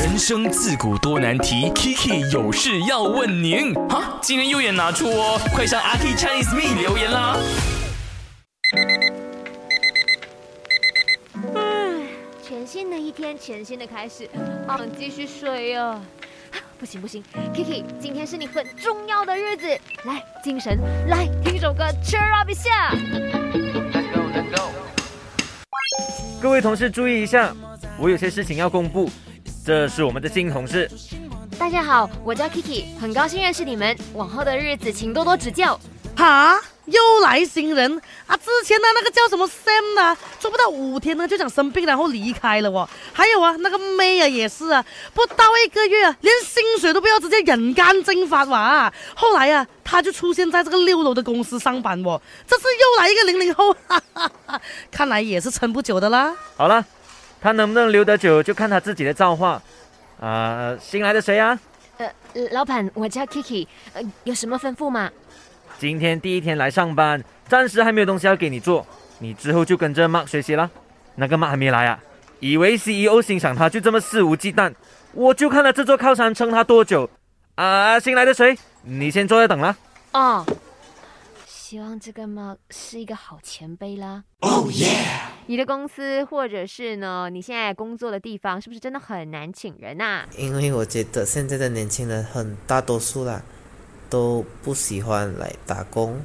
人生自古多难题，Kiki 有事要问您。哈，今天右眼拿出哦，快上阿 K Chinese Me 留言啦。唉，全新的一天，全新的开始，啊，继续睡啊。不行不行，Kiki，今天是你很重要的日子，来，精神，来听首歌，cheer up 一下。各位同事注意一下，我有些事情要公布。这是我们的新同事，大家好，我叫 Kiki，很高兴认识你们，往后的日子请多多指教。哈，又来新人啊！之前的那个叫什么 Sam 呢，做不到五天呢就想生病，然后离开了哦。还有啊，那个 May 啊也是啊，不到一个月啊，连薪水都不要，直接人间蒸发哇！后来啊，他就出现在这个六楼的公司上班哦。这次又来一个零零后，哈哈哈，看来也是撑不久的啦。好了。他能不能留得久，就看他自己的造化。啊，新来的谁啊？呃，老板，我叫 Kiki，呃，有什么吩咐吗？今天第一天来上班，暂时还没有东西要给你做，你之后就跟着 Mark 学习了。那个 Mark 还没来啊？以为 CEO 欣赏他就这么肆无忌惮？我就看了这座靠山撑他多久。啊，新来的谁？你先坐着等了。哦。希望这个嘛是一个好前辈啦。Oh yeah！你的公司或者是呢，你现在工作的地方是不是真的很难请人呐？因为我觉得现在的年轻人很大多数啦，都不喜欢来打工，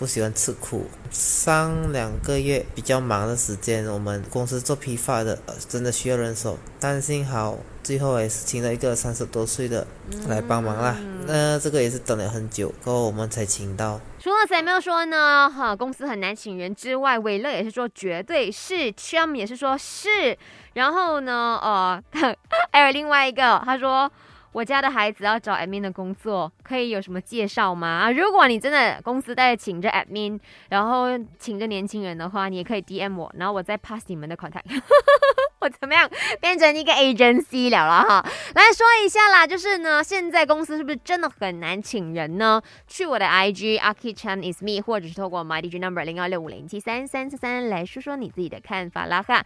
不喜欢吃苦。上两个月比较忙的时间，我们公司做批发的，真的需要人手，但幸好最后也是请了一个三十多岁的来帮忙啦。那这个也是等了很久，过后我们才请到。除了 Samuel 说呢，哈，公司很难请人之外，伟乐也是说绝对是，Chum 也是说是，然后呢，呃，还有另外一个，他说。我家的孩子要找 admin 的工作，可以有什么介绍吗？啊如果你真的公司在请着 admin，然后请着年轻人的话，你也可以 DM 我，然后我再 pass 你们的 contact。我怎么样变成一个 agency 了了哈？来说一下啦，就是呢，现在公司是不是真的很难请人呢？去我的 IG a r k i Chan is me，或者是透过 my DJ number 零二六五零七三三四三来说说你自己的看法啦哈。